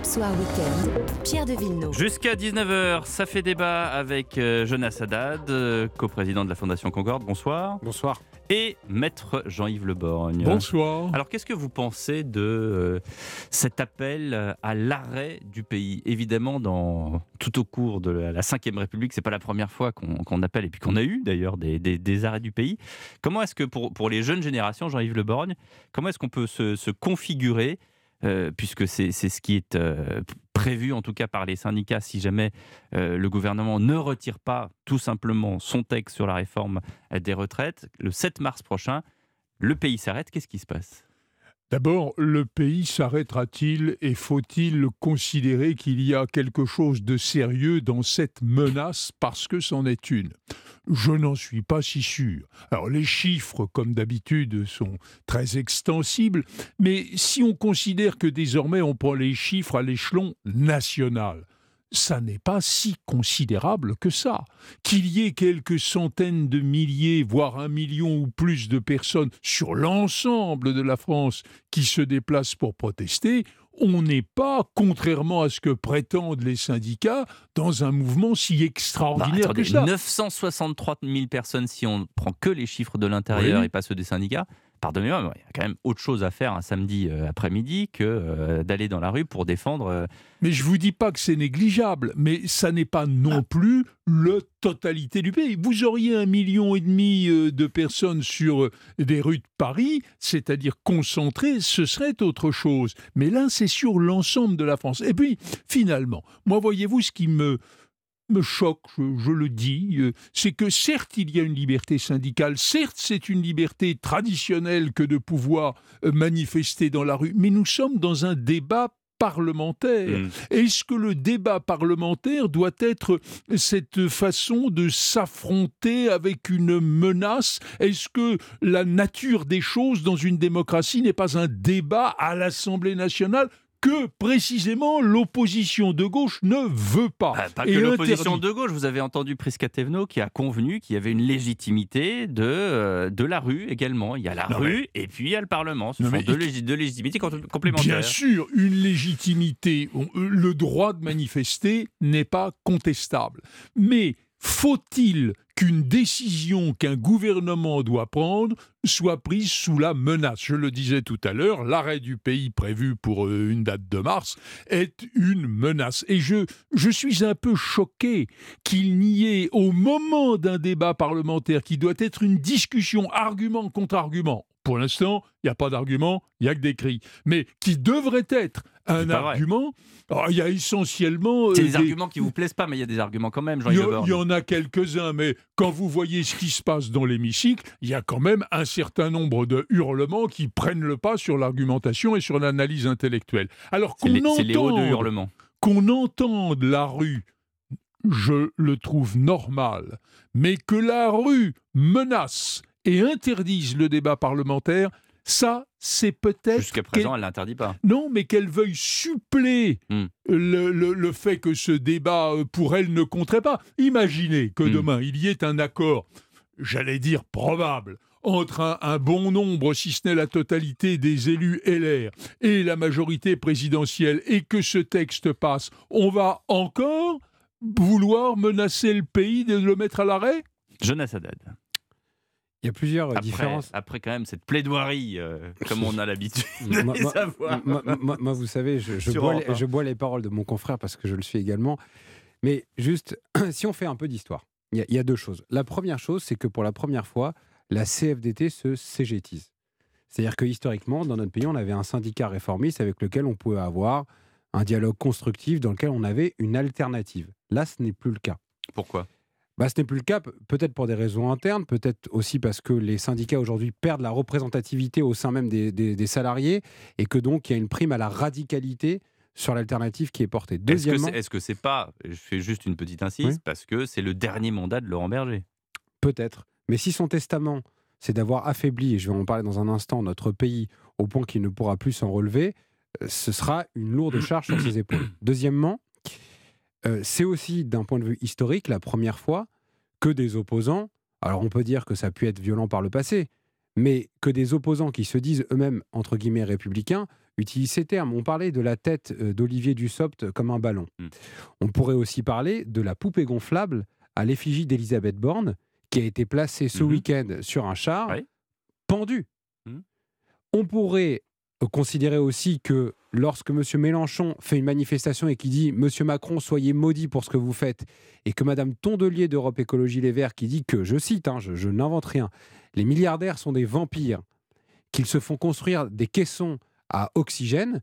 Europe Soir Weekend, Pierre de Villeneuve. Jusqu'à 19h, ça fait débat avec euh, Jonas Haddad, euh, coprésident de la Fondation Concorde. Bonsoir. Bonsoir. Et maître Jean-Yves Le Borgne. Bonsoir. Alors, qu'est-ce que vous pensez de euh, cet appel à l'arrêt du pays? Évidemment, dans, tout au cours de la Ve République, c'est pas la première fois qu'on appelle, et puis qu'on a eu d'ailleurs des, des, arrêts du pays. Comment est-ce que pour, pour les jeunes générations, Jean-Yves Le Borgne, comment est-ce qu'on peut se, se configurer euh, puisque c'est ce qui est euh, prévu en tout cas par les syndicats si jamais euh, le gouvernement ne retire pas tout simplement son texte sur la réforme des retraites. Le 7 mars prochain, le pays s'arrête. Qu'est-ce qui se passe? D'abord, le pays s'arrêtera-t-il et faut-il considérer qu'il y a quelque chose de sérieux dans cette menace? Parce que c'en est une Je n'en suis pas si sûr. Alors les chiffres, comme d'habitude, sont très extensibles, mais si on considère que désormais on prend les chiffres à l'échelon national, ça n'est pas si considérable que ça. Qu'il y ait quelques centaines de milliers, voire un million ou plus de personnes sur l'ensemble de la France qui se déplacent pour protester, on n'est pas, contrairement à ce que prétendent les syndicats, dans un mouvement si extraordinaire bah, que ça. 963 000 personnes si on prend que les chiffres de l'intérieur et pas ceux des syndicats pardonnez-moi, il y a quand même autre chose à faire un samedi euh, après-midi que euh, d'aller dans la rue pour défendre. Euh, mais je vous dis pas que c'est négligeable, mais ça n'est pas non ah. plus la totalité du pays. Vous auriez un million et demi de personnes sur des rues de Paris, c'est-à-dire concentrées, ce serait autre chose. Mais là, c'est sur l'ensemble de la France. Et puis, finalement, moi, voyez-vous, ce qui me me choque, je, le dis, euh, c'est que certes il y a une liberté syndicale, certes c'est une liberté traditionnelle que de pouvoir euh, manifester dans la rue, mais nous sommes dans un débat parlementaire. Mmh. Est-ce que le débat parlementaire doit être cette façon de s'affronter avec une menace? Est-ce que la nature des choses dans une démocratie n'est pas un débat à l'Assemblée nationale? Que précisément l'opposition de gauche ne veut pas. Ah, pas que l'opposition de gauche, vous avez entendu Priscatevno qui a convenu qu'il y avait une légitimité de, euh, de la rue également. Il y a la rue et puis il y a le Parlement. Ce sont deux, légitimités complémentaires. Bien sûr, une légitimité, euh, le droit de manifester n'est pas contestable. Mais faut-il qu'une décision qu'un gouvernement doit prendre soit prise sous la menace. Je le disais tout à l'heure, l'arrêt du pays prévu pour euh, une date de mars est une menace. Et je, je suis un peu choqué qu'il n'y ait, au moment d'un débat parlementaire qui doit être une discussion argument contre argument, pour l'instant, il n'y a pas d'argument, il n'y a que des cris, mais qui devrait être un argument. Oh, il y a essentiellement. C'est euh, des, arguments qui vous plaisent pas, mais il y a des arguments quand même, jean Il y, en a quelques-uns, mais quand vous voyez ce qui se passe dans l'hémicycle, il y a quand même un certain nombre de hurlements qui prennent le pas sur l'argumentation et sur l'analyse intellectuelle. Alors qu'on entende, qu'on entende la rue, je le trouve normal, mais que la rue menace et interdise le débat parlementaire, ça, c'est peut-être. Jusqu'à présent, elle l'interdit pas. Non, mais qu'elle veuille suppléer hmm. le, fait que ce débat, euh, pour elle, ne compterait pas. Imaginez que hmm. demain, il y ait un accord, j'allais dire probable, entre un, bon nombre, si ce n'est la totalité des élus LR et la majorité présidentielle, et que ce texte passe, on va encore vouloir menacer le pays de le mettre à l'arrêt? Jonas Haddad. Il y a plusieurs euh, différences. Après, quand même, cette plaidoirie, euh, comme on a l'habitude de moi, vous savez, je, bois les, paroles de mon confrère parce que je le suis également. Mais juste, si on fait un peu d'histoire, il, y, a deux choses. La première chose, c'est que pour la première fois, la CFDT se cégétise. C'est-à-dire que historiquement, dans notre pays, on avait un syndicat réformiste avec lequel on pouvait avoir un dialogue constructif dans lequel on avait une alternative. Là, ce n'est plus le cas. Pourquoi? Bah, ce n'est plus le cas, peut-être pour des raisons internes, peut-être aussi parce que les syndicats aujourd'hui perdent la représentativité au sein même des, salariés et que donc il y a une prime à la radicalité sur l'alternative qui est portée. Deuxièmement, est-ce que c'est pas, je fais juste une petite insiste, parce que c'est le dernier mandat de Laurent Berger? Peut-être. Mais si son testament, c'est d'avoir affaibli, et je vais en parler dans un instant, notre pays au point qu'il ne pourra plus s'en relever, euh, ce sera une lourde charge sur ses épaules. Deuxièmement, euh, c'est aussi, d'un point de vue historique, la première fois que des opposants, alors on peut dire que ça a pu être violent par le passé, mais que des opposants qui se disent eux-mêmes, entre guillemets, républicains, utilise ces termes. On parlait de la tête euh, d'Olivier Dussopt comme un ballon. Mm. On pourrait aussi parler de la poupée gonflable à l'effigie d'Elisabeth Borne, qui a été placée ce mhm. week-end sur un char, pendu. Mm. On pourrait considérer aussi que lorsque M. Mélenchon fait une manifestation et qui dit Monsieur Macron, soyez maudit pour ce que vous faites, et que Mme Tondelier d'Europe Écologie Les Verts qui dit que, je cite, hein, je, n'invente rien, les milliardaires sont des vampires, qu'ils se font construire des caissons à oxygène,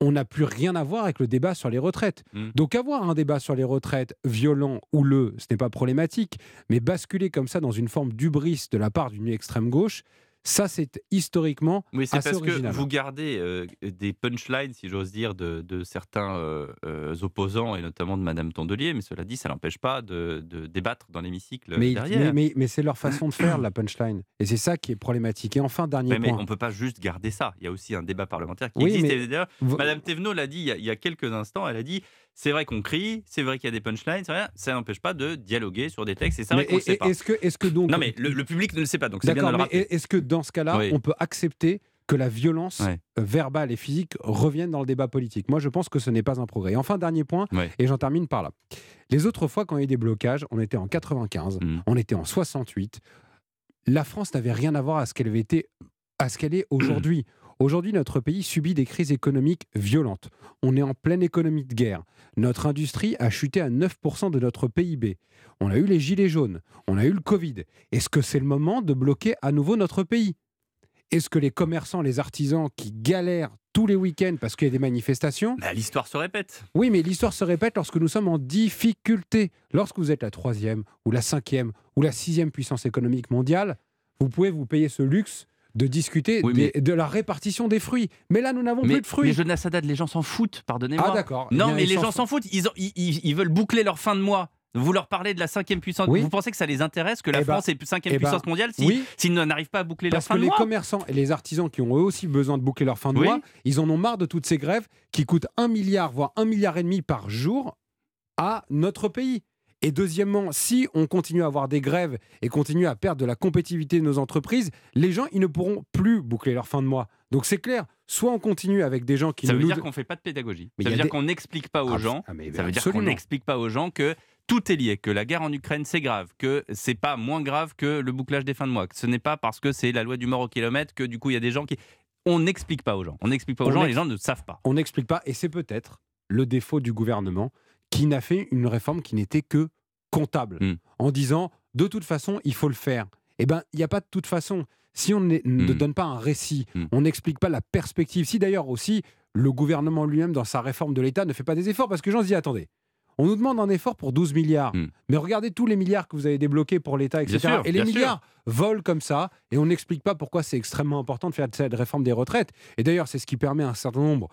on n'a plus rien à voir avec le débat sur les retraites. Mmh. Donc avoir un débat sur les retraites violent ou le, ce n'est pas problématique, mais basculer comme ça dans une forme d'ubris de la part d'une extrême gauche, ça, c'est historiquement Oui, c'est parce que vous gardez euh, des punchlines, si j'ose dire, de, certains euh, euh, opposants, et notamment de Madame Tondelier, mais cela dit, ça n'empêche pas de, débattre dans l'hémicycle mais, derrière. Mais, mais, c'est leur façon de faire, la punchline. Et c'est ça qui est problématique. Et enfin, dernier point. Mais on ne peut pas juste garder ça. Il y a aussi un débat parlementaire qui existe. Madame Thévenot l'a dit il y, a, quelques instants, elle a dit c'est vrai qu'on crie, c'est vrai qu'il y a des punchlines, ça n'empêche pas de dialoguer sur des textes, et vrai qu'on ne sait pas. Est-ce que, est que donc... Non mais le, public ne le sait pas, donc c'est bien de le. Est-ce que dans ce cas-là, on peut accepter que la violence verbale et physique revienne dans le débat politique? Moi, je pense que ce n'est pas un progrès. enfin, dernier point, et j'en termine par là. Les autres fois, quand il y a eu des blocages, on était en 95, mm. on était en 68. La France n'avait rien à voir à ce qu'elle avait été, à ce qu'elle est aujourd'hui. Aujourd'hui, notre pays subit des crises économiques violentes. On est en pleine économie de guerre. Notre industrie a chuté à 9% de notre PIB. On a eu les gilets jaunes, on a eu le Covid. Est-ce que c'est le moment de bloquer à nouveau notre pays? Est-ce que les commerçants, les artisans qui galèrent tous les week-ends parce qu'il y a des manifestations? Bah, l'histoire se répète. Oui, mais l'histoire se répète lorsque nous sommes en difficulté. Lorsque vous êtes la troisième ou la cinquième ou la sixième puissance économique mondiale, vous pouvez vous payer ce luxe de discuter de la répartition des fruits. Mais là, nous n'avons plus de fruits. Mais Jonas Haddad, les gens s'en foutent, pardonnez-moi. Ah d'accord. Non, eh mais les gens s'en foutent. Ils, ils, veulent boucler leur fin de mois. Vous leur parlez de la cinquième puissance. Vous pensez que ça les intéresse que la eh ben, France est cinquième eh ben, puissance mondiale s'ils si, n'arrivent pas à boucler leur fin de mois Parce que les commerçants et les artisans qui ont eux aussi besoin de boucler leur fin de mois, ils en ont marre de toutes ces grèves qui coûtent un milliard, voire un milliard et demi par jour à notre pays. Et deuxièmement, si on continue à avoir des grèves et continue à perdre de la compétitivité de nos entreprises, les gens, ils ne pourront plus boucler leur fin de mois. Donc c'est clair, soit on continue avec des gens qui... Ça veut dire qu'on ne fait pas de pédagogie. ça veut dire qu'on n'explique pas aux ah, gens... Ah, ça veut dire qu'on n'explique pas aux gens que tout est lié, que la guerre en Ukraine c'est grave, que c'est pas moins grave que le bouclage des fins de mois, que ce n'est pas parce que c'est la loi du mort au kilomètre que du coup il y a des gens qui... On n'explique pas aux gens. On n'explique pas aux gens, les gens ne savent pas. On n'explique pas, et c'est peut-être le défaut du gouvernement qui n'a fait une réforme qui n'était que comptable, hmm. en disant de toute façon, il faut le faire. Eh bien, il n'y a pas de toute façon. Si on ne hmm. donne pas un récit, hmm. on n'explique pas la perspective. Si d'ailleurs aussi le gouvernement lui-même, dans sa réforme de l'État, ne fait pas des efforts, parce que les gens se disent attendez, on nous demande un effort pour 12 milliards. Mais regardez tous les milliards que vous avez débloqués pour l'État, etc. et les milliards volent comme ça, et on n'explique pas pourquoi c'est extrêmement important de faire cette réforme des retraites. Et d'ailleurs, c'est ce qui permet à un certain nombre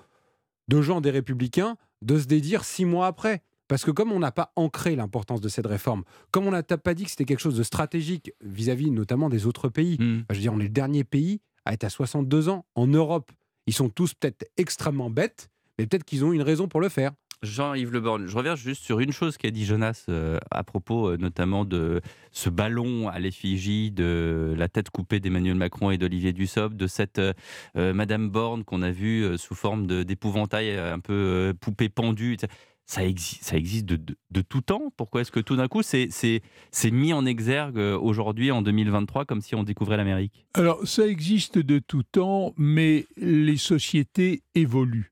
de gens des républicains de se dédire six mois après. Parce que comme on n'a pas ancré l'importance de cette réforme, comme on n'a pas dit que c'était quelque chose de stratégique vis-à-vis notamment des autres pays, hmm. je veux dire, on est le dernier pays à être à 62 ans en Europe. Ils sont tous peut-être extrêmement bêtes, mais peut-être qu'ils ont une raison pour le faire. Jean-Yves Le Borne, je reviens juste sur une chose qu'a dit Jonas euh, à propos euh, notamment de ce ballon à l'effigie de la tête coupée d'Emmanuel Macron et d'Olivier Dussopt, de cette euh, Madame Borne qu'on a vue sous forme d'épouvantail un peu poupée pendue ça, existe, ça existe de, tout temps. Pourquoi est-ce que tout d'un coup, c'est mis en exergue aujourd'hui, en 2023, comme si on découvrait l'Amérique? Alors, ça existe de tout temps, mais les sociétés évoluent.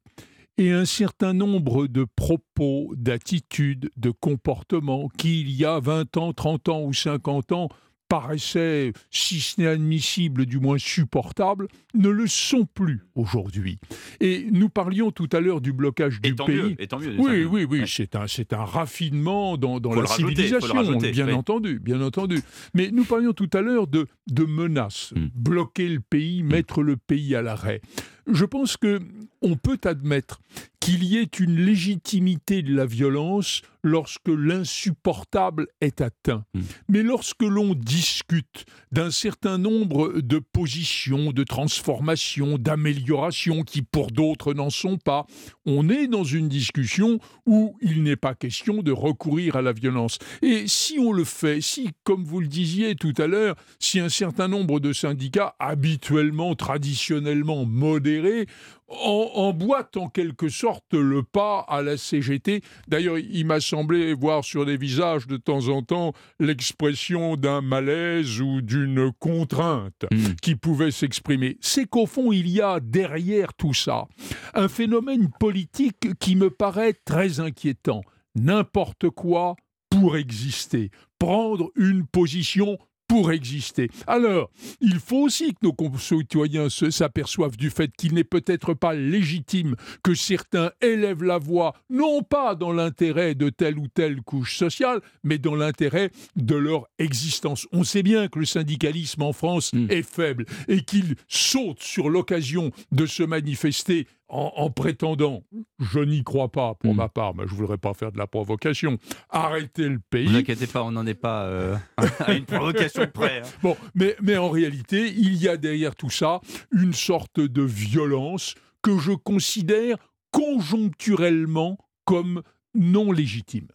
Et un certain nombre de propos, d'attitudes, de comportements qui, il y a 20 ans, 30 ans ou 50 ans, paraissaient, si ce n'est admissible, du moins supportables, ne le sont plus aujourd'hui. Et nous parlions tout à l'heure du blocage du pays. oui, oui, oui, c'est un, c'est un raffinement dans, dans la civilisation, bien entendu, bien entendu. Mais nous parlions tout à l'heure de, de menaces, hmm. bloquer le pays, hmm. mettre le pays à l'arrêt. Je pense que on peut admettre qu'il y ait une légitimité de la violence lorsque l'insupportable est atteint. Mmh. Mais lorsque l'on discute d'un certain nombre de positions, de transformations, d'améliorations qui pour d'autres n'en sont pas, on est dans une discussion où il n'est pas question de recourir à la violence. Et si on le fait, si, comme vous le disiez tout à l'heure, si un certain nombre de syndicats habituellement, traditionnellement modérés, emboîtent en quelque sorte le pas à la CGT. D'ailleurs, il m'a semblé voir sur des visages de temps en temps l'expression d'un malaise ou d'une contrainte hmm. qui pouvait s'exprimer. C'est qu'au fond, il y a derrière tout ça un phénomène politique qui me paraît très inquiétant. N'importe quoi pour exister, prendre une position pour exister. Alors, il faut aussi que nos concitoyens s'aperçoivent du fait qu'il n'est peut-être pas légitime que certains élèvent la voix, non pas dans l'intérêt de telle ou telle couche sociale, mais dans l'intérêt de leur existence. On sait bien que le syndicalisme en France hmm. est faible et qu'il saute sur l'occasion de se manifester en, prétendant, je n'y crois pas pour hmm. ma part, mais je ne voudrais pas faire de la provocation, arrêter le pays. Ne vous inquiétez pas, on n'en est pas euh, à une provocation près. Hein. Bon, mais, mais en réalité, il y a derrière tout ça une sorte de violence que je considère conjoncturellement comme non légitime.